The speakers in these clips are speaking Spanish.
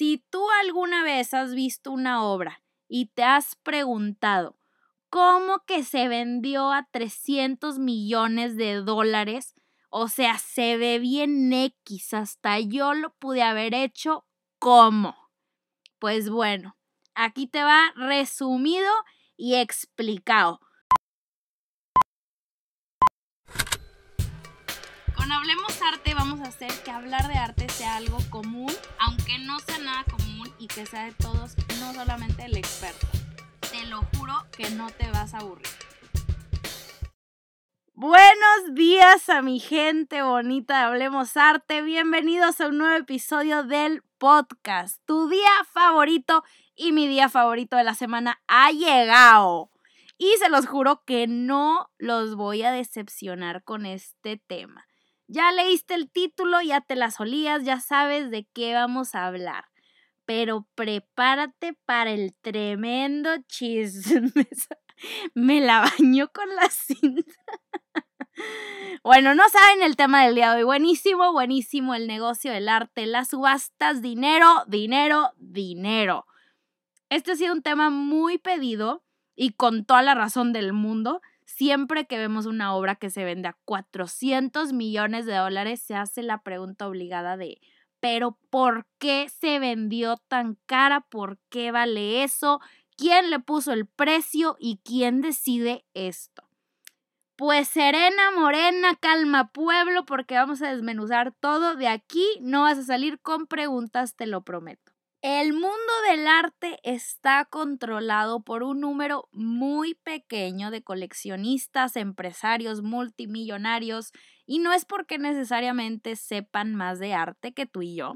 Si tú alguna vez has visto una obra y te has preguntado cómo que se vendió a 300 millones de dólares, o sea, se ve bien X, hasta yo lo pude haber hecho, ¿cómo? Pues bueno, aquí te va resumido y explicado. Con Hablemos Arte vamos a hacer que hablar de arte sea algo común, aunque no sea nada común y que sea de todos, no solamente el experto. Te lo juro que no te vas a aburrir. Buenos días a mi gente bonita de Hablemos Arte. Bienvenidos a un nuevo episodio del podcast. Tu día favorito y mi día favorito de la semana ha llegado. Y se los juro que no los voy a decepcionar con este tema. Ya leíste el título, ya te las olías, ya sabes de qué vamos a hablar. Pero prepárate para el tremendo chisme. Me la bañó con la cinta. Bueno, no saben el tema del día de hoy. Buenísimo, buenísimo el negocio del arte, las subastas, dinero, dinero, dinero. Este ha sido un tema muy pedido y con toda la razón del mundo. Siempre que vemos una obra que se vende a 400 millones de dólares, se hace la pregunta obligada de, pero ¿por qué se vendió tan cara? ¿Por qué vale eso? ¿Quién le puso el precio y quién decide esto? Pues serena, morena, calma pueblo, porque vamos a desmenuzar todo. De aquí no vas a salir con preguntas, te lo prometo. El mundo del arte está controlado por un número muy pequeño de coleccionistas, empresarios, multimillonarios, y no es porque necesariamente sepan más de arte que tú y yo.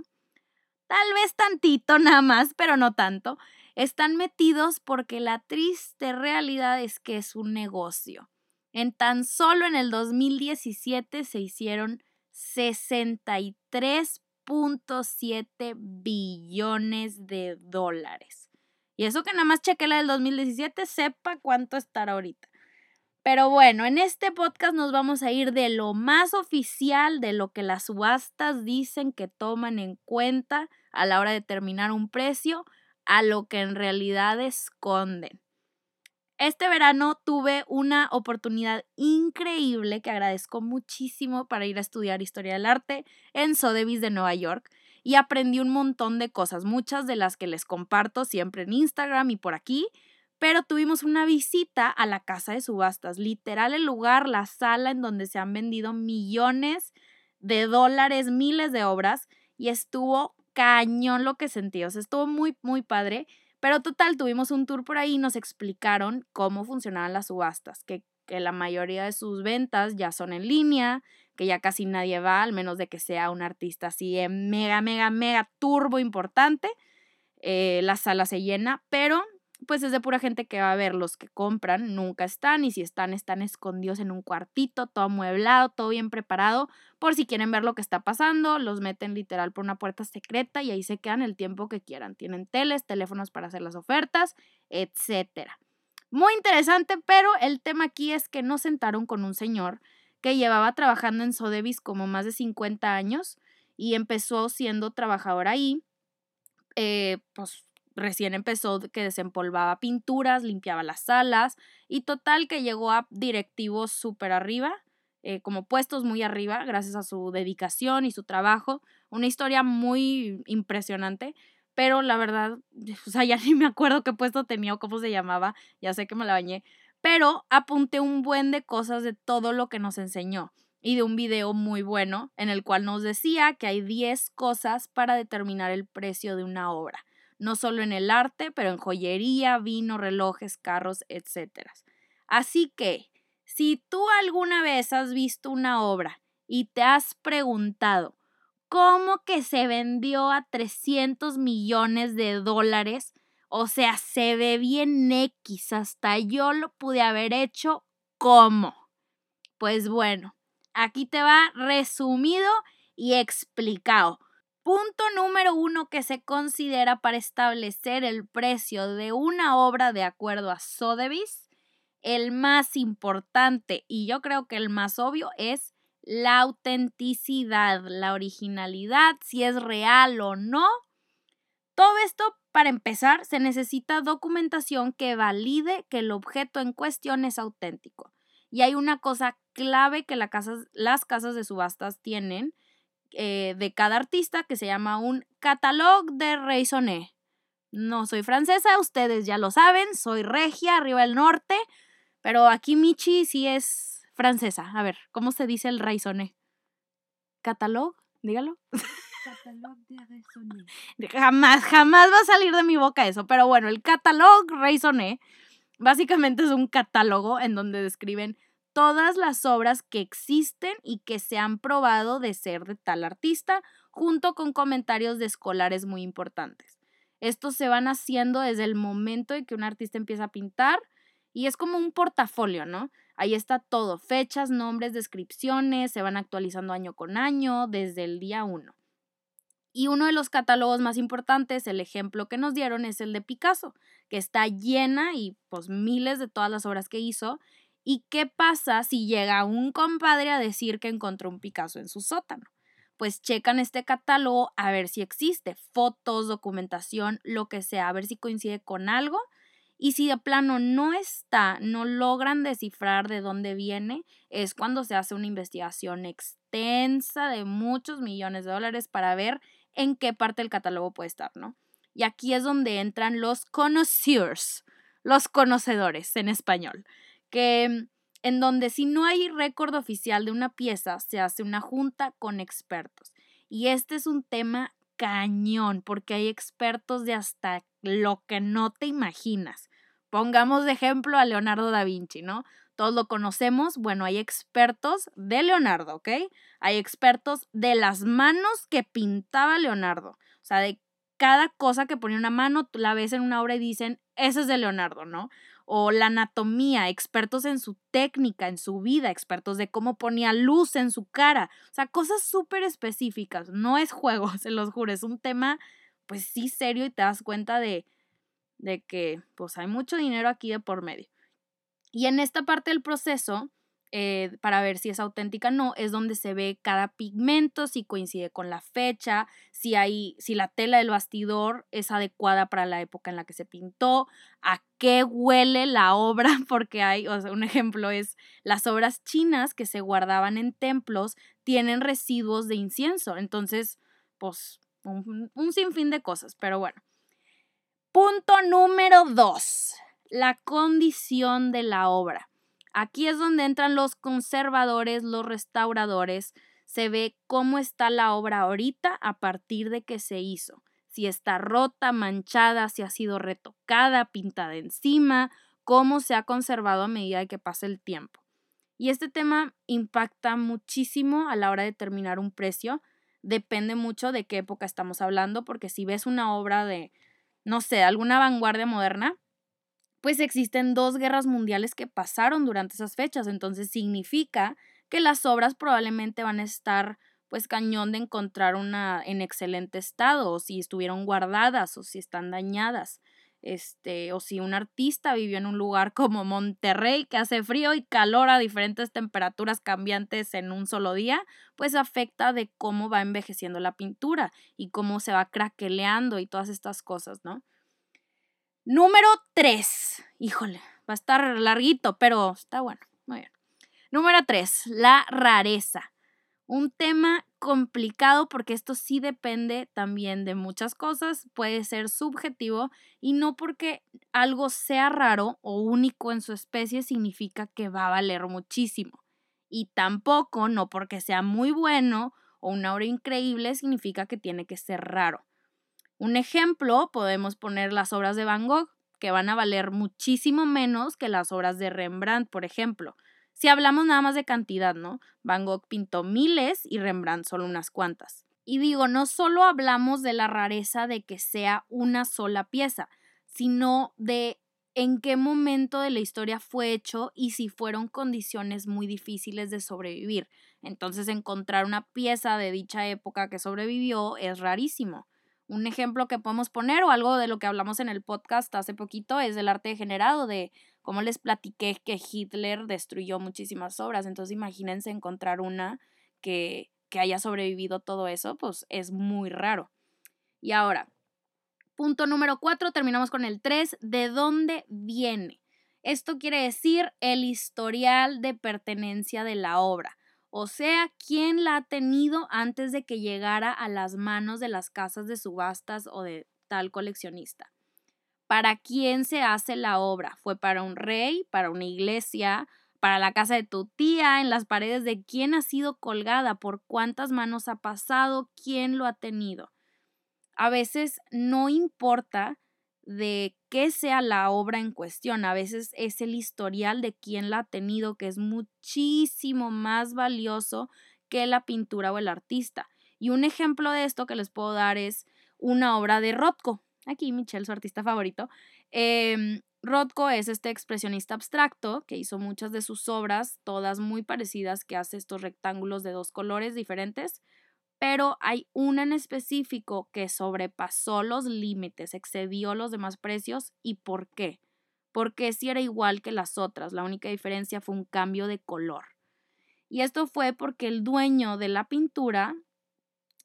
Tal vez tantito nada más, pero no tanto. Están metidos porque la triste realidad es que es un negocio. En tan solo en el 2017 se hicieron 63.7 billones de dólares. Y eso que nada más cheque la del 2017, sepa cuánto estará ahorita. Pero bueno, en este podcast nos vamos a ir de lo más oficial, de lo que las subastas dicen que toman en cuenta a la hora de determinar un precio, a lo que en realidad esconden. Este verano tuve una oportunidad increíble que agradezco muchísimo para ir a estudiar historia del arte en Sotheby's de Nueva York y aprendí un montón de cosas, muchas de las que les comparto siempre en Instagram y por aquí, pero tuvimos una visita a la casa de subastas, literal el lugar, la sala en donde se han vendido millones de dólares, miles de obras y estuvo cañón lo que sentí, o sea, estuvo muy, muy padre. Pero total, tuvimos un tour por ahí y nos explicaron cómo funcionaban las subastas, que, que la mayoría de sus ventas ya son en línea, que ya casi nadie va, al menos de que sea un artista así mega, mega, mega turbo importante. Eh, la sala se llena, pero pues es de pura gente que va a ver los que compran, nunca están y si están, están escondidos en un cuartito, todo amueblado, todo bien preparado, por si quieren ver lo que está pasando, los meten literal por una puerta secreta y ahí se quedan el tiempo que quieran. Tienen teles, teléfonos para hacer las ofertas, etcétera. Muy interesante, pero el tema aquí es que nos sentaron con un señor que llevaba trabajando en Sodevis como más de 50 años y empezó siendo trabajador ahí. Eh, pues recién empezó que desempolvaba pinturas, limpiaba las salas y total que llegó a directivos súper arriba, eh, como puestos muy arriba, gracias a su dedicación y su trabajo. Una historia muy impresionante, pero la verdad, o sea, ya ni me acuerdo qué puesto tenía o cómo se llamaba, ya sé que me la bañé, pero apunté un buen de cosas de todo lo que nos enseñó y de un video muy bueno en el cual nos decía que hay 10 cosas para determinar el precio de una obra no solo en el arte, pero en joyería, vino, relojes, carros, etc. Así que, si tú alguna vez has visto una obra y te has preguntado cómo que se vendió a 300 millones de dólares, o sea, se ve bien X, hasta yo lo pude haber hecho, ¿cómo? Pues bueno, aquí te va resumido y explicado. Punto número uno que se considera para establecer el precio de una obra de acuerdo a Sotheby's, el más importante y yo creo que el más obvio es la autenticidad, la originalidad, si es real o no. para empezar, se necesita documentación que valide que el objeto en cuestión es auténtico. Y hay una cosa clave que las casas de subastas tienen eh, de cada artista que se llama un catalogue de raisonné. No soy francesa, ustedes ya lo saben, soy regia, arriba del norte, pero aquí Michi sí es francesa. A ver, ¿cómo se dice el raisonné? ¿Catalogue? Dígalo. de Jamás, jamás va a salir de mi boca eso. Pero bueno, el catalogue raisonné básicamente es un catálogo en donde describen todas las obras que existen y que se han probado de ser de tal artista, junto con comentarios de escolares muy importantes. Estos se van haciendo desde el momento en que un artista empieza a pintar y es como un portafolio, ¿no? Ahí está todo, fechas, nombres, descripciones, se van actualizando año con año desde el día 1. Y uno de los catálogos más importantes, el ejemplo que nos dieron, es el de Picasso, que está llena y pues miles de todas las obras que hizo. ¿Y qué pasa si llega un compadre a decir que encontró un Picasso en su sótano? Pues checan este catálogo a ver si existe, fotos, documentación, lo que sea, a ver si coincide con algo. Y si de plano no está, no logran descifrar de dónde viene, es cuando se hace una investigación extensa de muchos millones de dólares para ver en qué parte del catálogo puede estar, ¿no? Y aquí es donde entran los connoisseurs, los conocedores en español, que en donde si no hay récord oficial de una pieza, se hace una junta con expertos. Y este es un tema cañón, porque hay expertos de hasta lo que no te imaginas. Pongamos de ejemplo a Leonardo da Vinci, ¿no? Todos lo conocemos. Bueno, hay expertos de Leonardo, ¿ok? Hay expertos de las manos que pintaba Leonardo. O sea, de cada cosa que ponía una mano, la ves en una obra y dicen, ese es de Leonardo, ¿no? O la anatomía, expertos en su técnica, en su vida, expertos de cómo ponía luz en su cara. O sea, cosas súper específicas. No es juego, se los juro, es un tema, pues sí, serio y te das cuenta de, de que, pues hay mucho dinero aquí de por medio. Y en esta parte del proceso, eh, para ver si es auténtica o no, es donde se ve cada pigmento, si coincide con la fecha, si, hay, si la tela del bastidor es adecuada para la época en la que se pintó, a qué huele la obra, porque hay, o sea, un ejemplo es las obras chinas que se guardaban en templos tienen residuos de incienso, entonces, pues, un, un sinfín de cosas, pero bueno. Punto número dos la condición de la obra. Aquí es donde entran los conservadores, los restauradores. Se ve cómo está la obra ahorita a partir de que se hizo. Si está rota, manchada, si ha sido retocada, pintada encima, cómo se ha conservado a medida que pasa el tiempo. Y este tema impacta muchísimo a la hora de determinar un precio. Depende mucho de qué época estamos hablando, porque si ves una obra de, no sé, alguna vanguardia moderna, pues existen dos guerras mundiales que pasaron durante esas fechas, entonces significa que las obras probablemente van a estar pues cañón de encontrar una en excelente estado, o si estuvieron guardadas, o si están dañadas, este, o si un artista vivió en un lugar como Monterrey, que hace frío y calor a diferentes temperaturas cambiantes en un solo día, pues afecta de cómo va envejeciendo la pintura y cómo se va craqueleando y todas estas cosas, ¿no? Número 3. Híjole, va a estar larguito, pero está bueno. Muy bien. Número 3. La rareza. Un tema complicado porque esto sí depende también de muchas cosas, puede ser subjetivo y no porque algo sea raro o único en su especie significa que va a valer muchísimo. Y tampoco, no porque sea muy bueno o una obra increíble, significa que tiene que ser raro. Un ejemplo, podemos poner las obras de Van Gogh, que van a valer muchísimo menos que las obras de Rembrandt, por ejemplo. Si hablamos nada más de cantidad, ¿no? Van Gogh pintó miles y Rembrandt solo unas cuantas. Y digo, no solo hablamos de la rareza de que sea una sola pieza, sino de en qué momento de la historia fue hecho y si fueron condiciones muy difíciles de sobrevivir. Entonces encontrar una pieza de dicha época que sobrevivió es rarísimo. Un ejemplo que podemos poner o algo de lo que hablamos en el podcast hace poquito es del arte degenerado, de cómo les platiqué que Hitler destruyó muchísimas obras. Entonces imagínense encontrar una que, que haya sobrevivido todo eso, pues es muy raro. Y ahora, Punto número cuatro, terminamos con el tres, ¿de dónde viene? Esto quiere decir el historial de pertenencia de la obra, o sea, quién la ha tenido antes de que llegara a las manos de las casas de subastas o de tal coleccionista. ¿Para quién se hace la obra? ¿Fue para un rey, para una iglesia, para la casa de tu tía, en las paredes de quién ha sido colgada, por cuántas manos ha pasado, quién lo ha tenido? a veces no importa de qué sea la obra en cuestión, a veces es el historial de quién la ha tenido que es muchísimo más valioso que la pintura o el artista. Y un ejemplo de esto que les puedo dar es una obra de Rothko. Aquí Michelle, su artista favorito. Eh, Rothko es este expresionista abstracto que hizo muchas de sus obras, todas muy parecidas, que hace estos rectángulos de dos colores diferentes pero hay una en específico que sobrepasó los límites, excedió los demás precios. ¿Y por qué? Porque si era igual que las otras, la única diferencia fue un cambio de color. Y esto fue porque el dueño de la pintura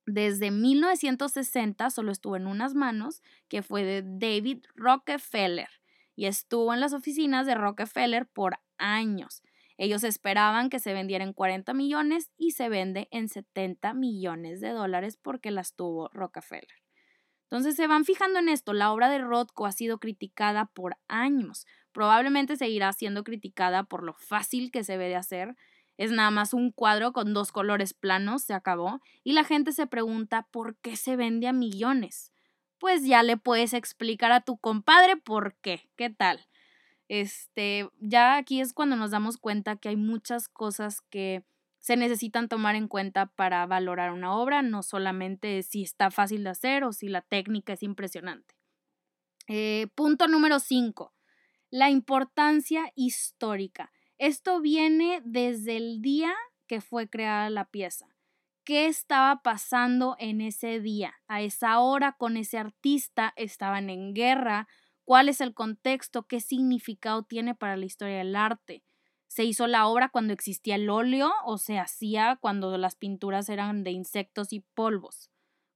desde 1960 solo estuvo en unas manos, que fue de David Rockefeller, y estuvo en las oficinas de Rockefeller por años. Ellos esperaban que se vendiera en 40 millones y se vende en 70 millones de dólares porque las tuvo Rockefeller. Entonces se van fijando en esto, la obra de Rothko ha sido criticada por años, probablemente seguirá siendo criticada por lo fácil que se ve de hacer, es nada más un cuadro con dos colores planos, se acabó, y la gente se pregunta por qué se vende a millones. Pues ya le puedes explicar a tu compadre por qué, ¿qué tal? Este, ya aquí es cuando nos damos cuenta que hay muchas cosas que se necesitan tomar en cuenta para valorar una obra, no solamente si está fácil de hacer o si la técnica es impresionante. Eh, punto número 5. La importancia histórica. Esto viene desde el día que fue creada la pieza. ¿Qué estaba pasando en ese día? A esa hora con ese artista estaban en guerra cuál es el contexto, qué significado tiene para la historia del arte. ¿Se hizo la obra cuando existía el óleo o se hacía cuando las pinturas eran de insectos y polvos?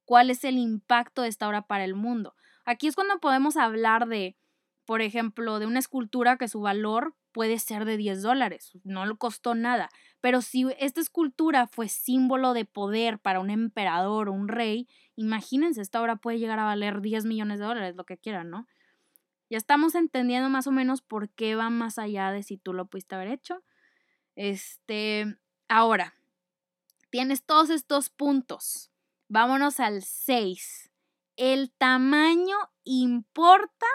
¿Cuál es el impacto de esta obra para el mundo? Aquí es cuando podemos hablar de, por ejemplo, de una escultura que su valor puede ser de 10 dólares, no le costó nada, pero si esta escultura fue símbolo de poder para un emperador o un rey, imagínense, esta obra puede llegar a valer 10 millones de dólares, lo que quieran, ¿no? Ya estamos entendiendo más o menos por qué va más allá de si tú lo pudiste haber hecho. Este, ahora, tienes todos estos puntos. Vámonos al 6. ¿El tamaño importa?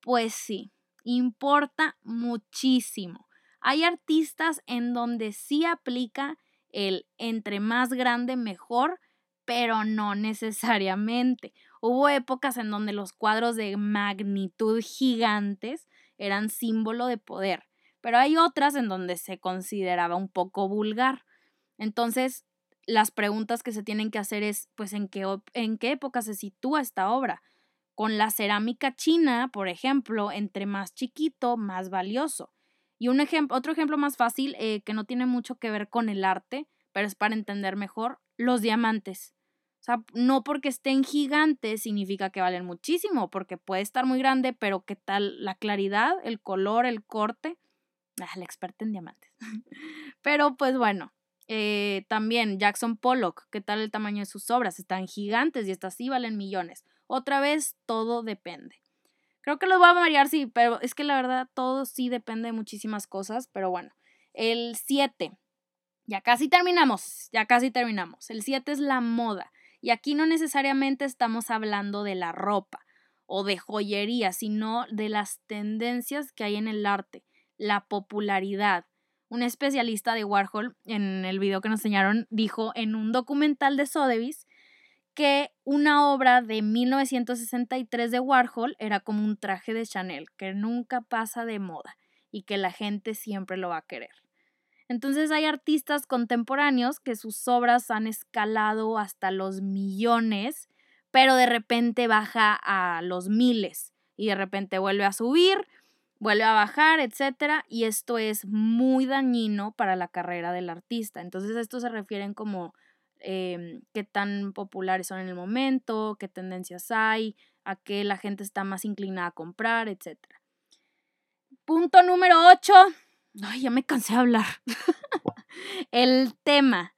Pues sí, importa muchísimo. Hay artistas en donde sí aplica el entre más grande mejor, pero no necesariamente. Hubo épocas en donde los cuadros de magnitud gigantes eran símbolo de poder, pero hay otras en donde se consideraba un poco vulgar. Entonces, las preguntas que se tienen que hacer es, pues, ¿en qué, en qué época se sitúa esta obra? Con la cerámica china, por ejemplo, entre más chiquito, más valioso. Y un otro ejemplo más fácil, eh, que no tiene mucho que ver con el arte, pero es para entender mejor, los diamantes no porque estén gigantes significa que valen muchísimo, porque puede estar muy grande, pero ¿qué tal la claridad, el color, el corte? Ah, la experta en diamantes. pero pues bueno, eh, también Jackson Pollock, ¿qué tal el tamaño de sus obras? Están gigantes y estas sí valen millones. Otra vez, todo depende. Creo que los voy a variar, sí, pero es que la verdad todo sí depende de muchísimas cosas, pero bueno. El 7, ya casi terminamos, ya casi terminamos. El 7 es la moda. Y aquí no necesariamente estamos hablando de la ropa o de joyería, sino de las tendencias que hay en el arte, la popularidad. Un especialista de Warhol, en el video que nos enseñaron, dijo en un documental de Sotheby's que una obra de 1963 de Warhol era como un traje de Chanel, que nunca pasa de moda y que la gente siempre lo va a querer. Entonces hay artistas contemporáneos que sus obras han escalado hasta los millones, pero de repente baja a los miles y de repente vuelve a subir, vuelve a bajar, etcétera, y esto es muy dañino para la carrera del artista. Entonces, esto se refieren como eh, qué tan populares son en el momento, qué tendencias hay, a qué la gente está más inclinada a comprar, etc. Punto número 8. Ay, ya me cansé de hablar. el tema.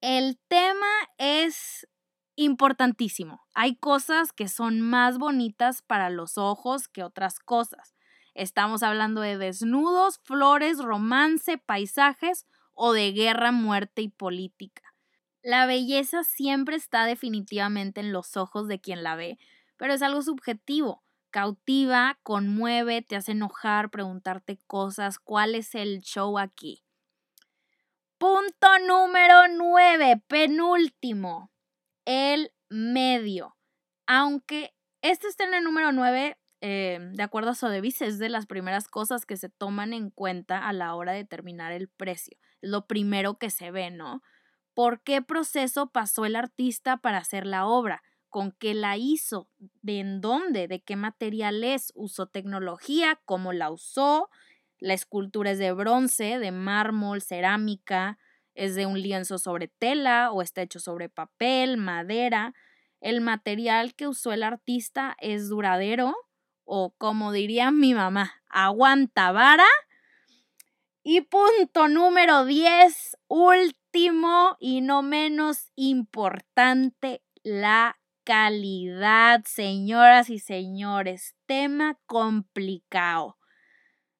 El tema es importantísimo. Hay cosas que son más bonitas para los ojos que otras cosas. Estamos hablando de desnudos, flores, romance, paisajes o de guerra, muerte y política. La belleza siempre está definitivamente en los ojos de quien la ve, pero es algo subjetivo. Cautiva, conmueve, te hace enojar, preguntarte cosas. ¿Cuál es el show aquí? Punto número 9, penúltimo, el medio. Aunque este está en el número 9, eh, de acuerdo a Sotheby's, es de las primeras cosas que se toman en cuenta a la hora de determinar el precio. Es lo primero que se ve, ¿no? ¿Por qué proceso pasó el artista para hacer la obra? ¿Con qué la hizo? ¿De en dónde? ¿De qué material es? ¿Usó tecnología? ¿Cómo la usó? La escultura es de bronce, de mármol, cerámica, es de un lienzo sobre tela o está hecho sobre papel, madera. El material que usó el artista es duradero o como diría mi mamá, aguanta vara. Y punto número 10, último y no menos importante, la calidad, señoras y señores. Tema complicado.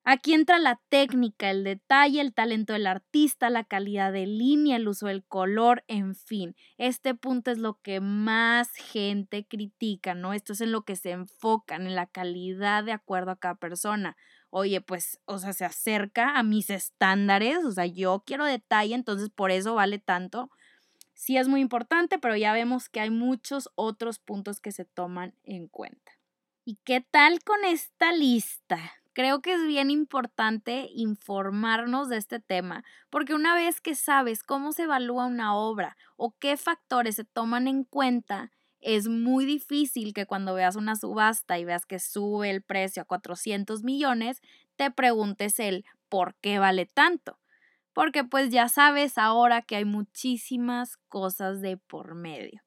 Aquí entra la técnica, el detalle, el talento del artista, la calidad de línea, el uso del color, en fin. Este punto es lo que más gente critica, ¿no? Esto es en lo que se enfocan, en la calidad de acuerdo a cada persona. Oye, pues, o sea, se acerca a mis estándares, o sea, yo quiero detalle, entonces por eso vale tanto. Sí es muy importante, pero ya vemos que hay muchos otros puntos que se toman en cuenta. ¿Y qué tal con esta lista? Creo que es bien importante informarnos de este tema, porque una vez que sabes cómo se evalúa una obra o qué factores se toman en cuenta, es muy difícil que cuando veas una subasta y veas que sube el precio a 400 millones, te preguntes el por qué vale tanto. Porque pues ya sabes ahora que hay muchísimas cosas de por medio.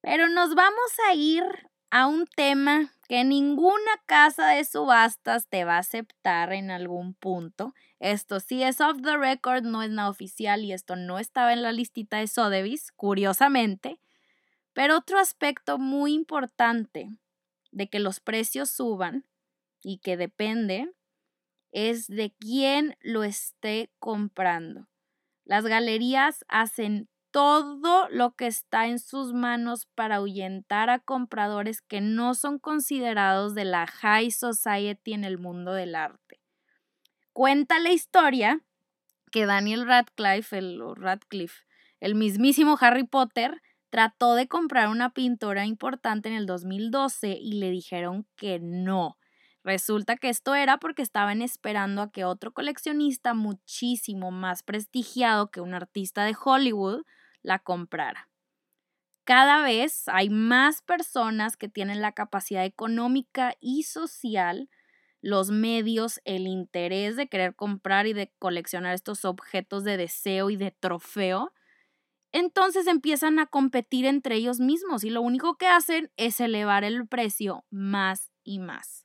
Pero nos vamos a ir a un tema que ninguna casa de subastas te va a aceptar en algún punto. Esto sí es off the record, no es nada oficial y esto no estaba en la listita de Sotheby's, curiosamente. Pero otro aspecto muy importante de que los precios suban y que depende es de quién lo esté comprando. Las galerías hacen todo lo que está en sus manos para ahuyentar a compradores que no son considerados de la high society en el mundo del arte. Cuenta la historia que Daniel Radcliffe, el, Radcliffe, el mismísimo Harry Potter, trató de comprar una pintora importante en el 2012 y le dijeron que no. Resulta que esto era porque estaban esperando a que otro coleccionista muchísimo más prestigiado que un artista de Hollywood la comprara. Cada vez hay más personas que tienen la capacidad económica y social, los medios, el interés de querer comprar y de coleccionar estos objetos de deseo y de trofeo. Entonces empiezan a competir entre ellos mismos y lo único que hacen es elevar el precio más y más.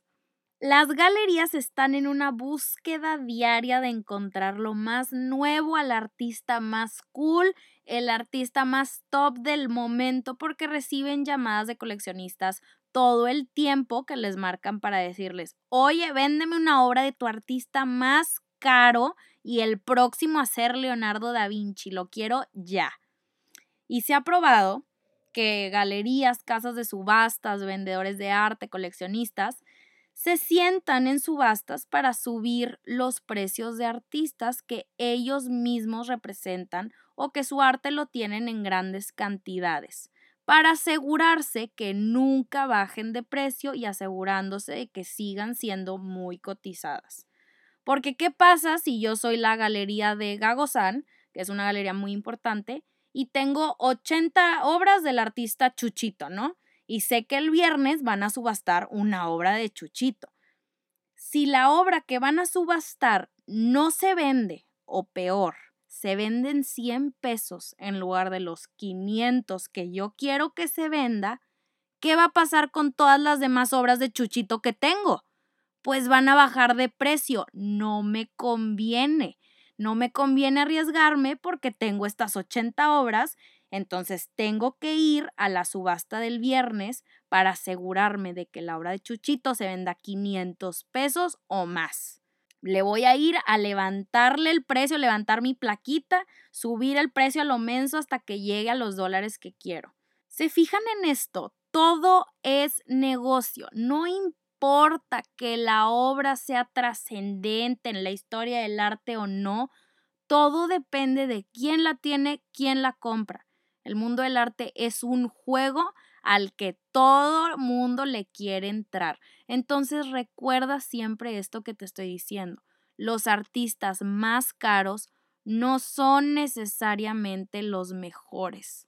Las galerías están en una búsqueda diaria de encontrar lo más nuevo al artista más cool, el artista más top del momento, porque reciben llamadas de coleccionistas todo el tiempo que les marcan para decirles, oye, véndeme una obra de tu artista más caro y el próximo a ser Leonardo da Vinci, lo quiero ya. Y se ha probado que galerías, casas de subastas, vendedores de arte, coleccionistas, se sientan en subastas para subir los precios de artistas que ellos mismos representan o que su arte lo tienen en grandes cantidades, para asegurarse que nunca bajen de precio y asegurándose de que sigan siendo muy cotizadas. Porque ¿qué pasa si yo soy la galería de Gagosan, que es una galería muy importante, y tengo 80 obras del artista Chuchito, ¿no? Y sé que el viernes van a subastar una obra de Chuchito. Si la obra que van a subastar no se vende, o peor, se venden 100 pesos en lugar de los 500 que yo quiero que se venda, ¿qué va a pasar con todas las demás obras de Chuchito que tengo? Pues van a bajar de precio. No me conviene. No me conviene arriesgarme porque tengo estas 80 obras, entonces tengo que ir a la subasta del viernes para asegurarme de que la obra de Chuchito se venda 500 pesos o más. Le voy a ir a levantarle el precio, levantar mi plaquita, subir el precio a lo menso hasta que llegue a los dólares que quiero. ¿Se fijan en esto? Todo es negocio. No importa que la obra sea trascendente en la historia del arte o no, todo depende de quién la tiene, quién la compra. El mundo del arte es un juego al que todo mundo le quiere entrar. Entonces recuerda siempre esto que te estoy diciendo. Los artistas más caros no son necesariamente los mejores.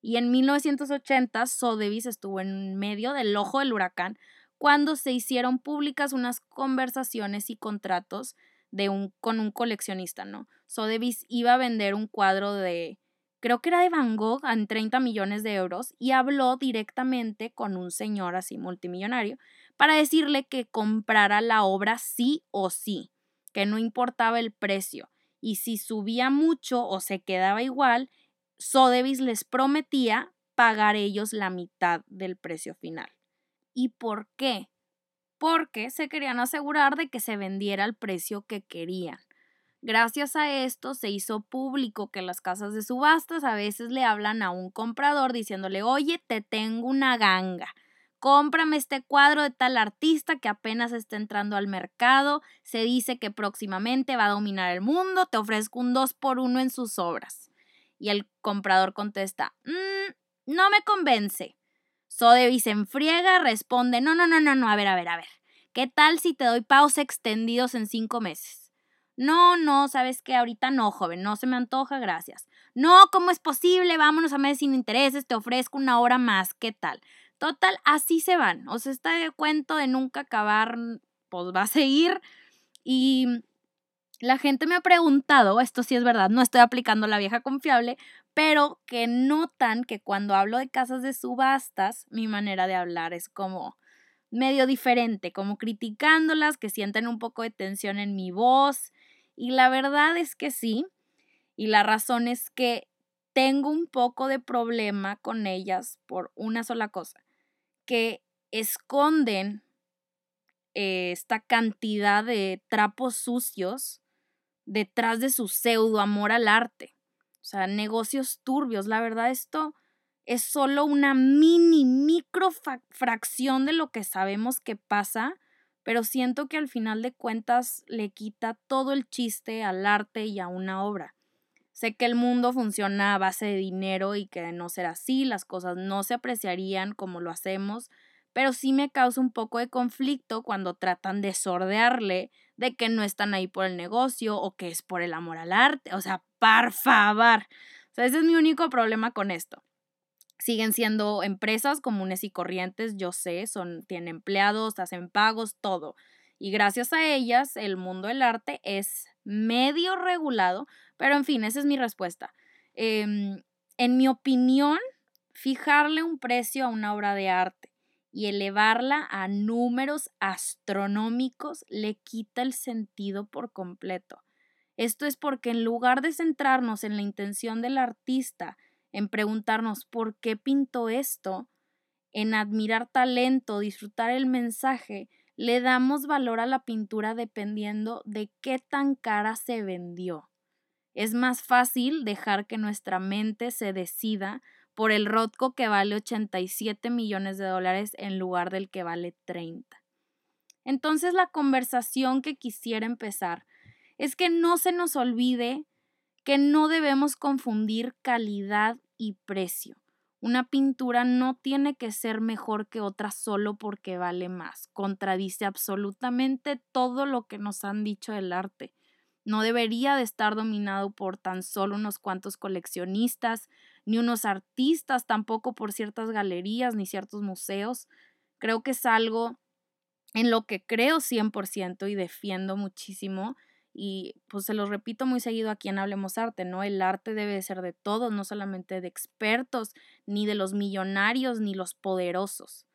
Y en 1980 Sotheby's estuvo en medio del ojo del huracán cuando se hicieron públicas unas conversaciones y contratos de un, con un coleccionista, ¿no? Sotheby's iba a vender un cuadro de creo que era de Van Gogh, en 30 millones de euros, y habló directamente con un señor así multimillonario para decirle que comprara la obra sí o sí, que no importaba el precio, y si subía mucho o se quedaba igual, Sotheby's les prometía pagar ellos la mitad del precio final. ¿Y por qué? Porque se querían asegurar de que se vendiera al precio que querían. Gracias a esto se hizo público que las casas de subastas a veces le hablan a un comprador diciéndole, oye, te tengo una ganga, cómprame este cuadro de tal artista que apenas está entrando al mercado, se dice que próximamente va a dominar el mundo, te ofrezco un 2 por 1 en sus obras. Y el comprador contesta, mm, no me convence. Sodevis se enfriega, responde, no, no, no, no, no, a ver, a ver, a ver. ¿Qué tal si te doy pagos extendidos en cinco meses? No, no, sabes que ahorita no, joven, no se me antoja, gracias. No, ¿cómo es posible? Vámonos a meses sin intereses, te ofrezco una hora más, ¿qué tal? Total, así se van. O sea, este cuento de nunca acabar, pues va a seguir. Y la gente me ha preguntado, esto sí es verdad, no estoy aplicando la vieja confiable, pero que notan que cuando hablo de casas de subastas, mi manera de hablar es como medio diferente, como criticándolas, que sienten un poco de tensión en mi voz y la verdad es que sí. Y la razón es que tengo un poco de problema con ellas por una sola cosa, que esconden eh, esta cantidad de trapos sucios detrás de su pseudo amor al arte. O sea, negocios turbios. La verdad, esto es solo una mini, micro fracción de lo que sabemos que pasa pero siento que al final de cuentas le quita todo el chiste al arte y a una obra. Sé que el mundo funciona a base de dinero y que de no ser así, las cosas no se apreciarían como lo hacemos, pero sí me causa un poco de conflicto cuando tratan de sordearle de que no están ahí por el negocio o que es por el amor al arte. O sea, por ese es mi único problema con esto siguen siendo empresas comunes y corrientes, yo sé, son, tienen empleados, hacen pagos, todo. Y gracias a ellas, el mundo del arte es medio regulado, pero en fin, esa es mi respuesta. Em, en mi opinión, fijarle un precio a una obra de arte y elevarla a números astronómicos le quita el sentido por completo. Esto es porque en lugar de centrarnos en la intención del artista, en preguntarnos por qué pintó esto, en admirar talento, disfrutar el mensaje, le damos valor a la pintura dependiendo de qué tan cara se vendió. Es más fácil dejar que nuestra mente se decida por el Rotco que vale 87 millones de dólares en lugar del que vale 30. Entonces la conversación que quisiera empezar es que no se nos olvide que no debemos confundir calidad y precio. Una pintura no tiene que ser mejor que otra solo porque vale más. Contradice absolutamente todo lo que nos han dicho del arte. No debería de estar dominado por tan solo unos cuantos coleccionistas, ni unos artistas, tampoco por ciertas galerías ni ciertos museos. Creo que es algo en lo que creo 100% y defiendo muchísimo y pues se los repito muy seguido aquí en Hablemos Arte, ¿no? El arte debe ser de todos, no solamente de expertos, ni de los millonarios, ni los poderosos.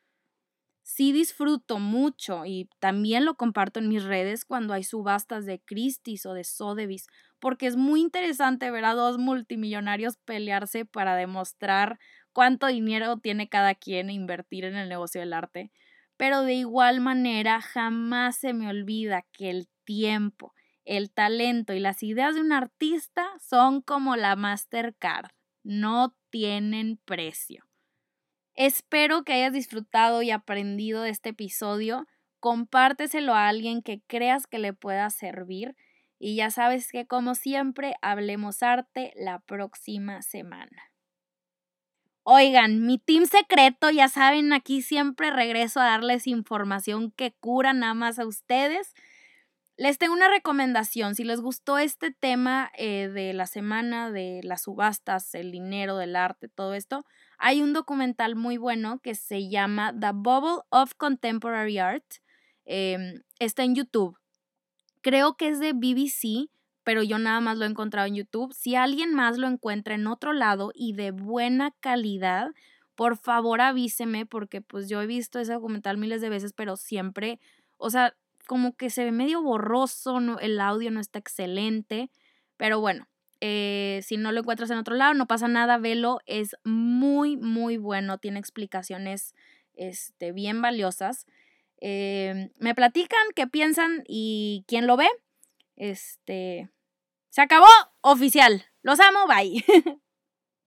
Sí disfruto mucho y también lo comparto en mis redes cuando hay subastas de Christie's o de Sotheby's, porque es muy interesante ver a dos multimillonarios pelearse para demostrar cuánto dinero tiene cada quien e invertir en el negocio del arte. Pero de igual manera, jamás se me olvida que el tiempo, el talento y las ideas de un artista son como la Mastercard, no tienen precio. Espero que hayas disfrutado y aprendido de este episodio. Compárteselo a alguien que creas que le pueda servir. Y ya sabes que como siempre, hablemos arte la próxima semana. Oigan, mi team secreto, ya saben, aquí siempre regreso a darles información que cura nada más a ustedes. Les tengo una recomendación. Si les gustó este tema eh, de la semana de las subastas, el dinero, del arte, todo esto, hay un documental muy bueno que se llama The Bubble of Contemporary Art. Em, está en YouTube. Creo que es de BBC, pero yo nada más lo he encontrado en YouTube. Si alguien más lo encuentra en otro lado y de buena calidad, por favor avíseme porque pues yo he visto ese documental miles de veces, pero siempre, o sea, como que se ve medio borroso, no, el audio no está excelente, pero bueno, eh, si no lo encuentras en otro lado, no pasa nada, velo, es muy, muy bueno, tiene explicaciones este, bien valiosas. Eh, me platican qué piensan y quién lo ve. Este, se acabó, oficial. Los amo, bye.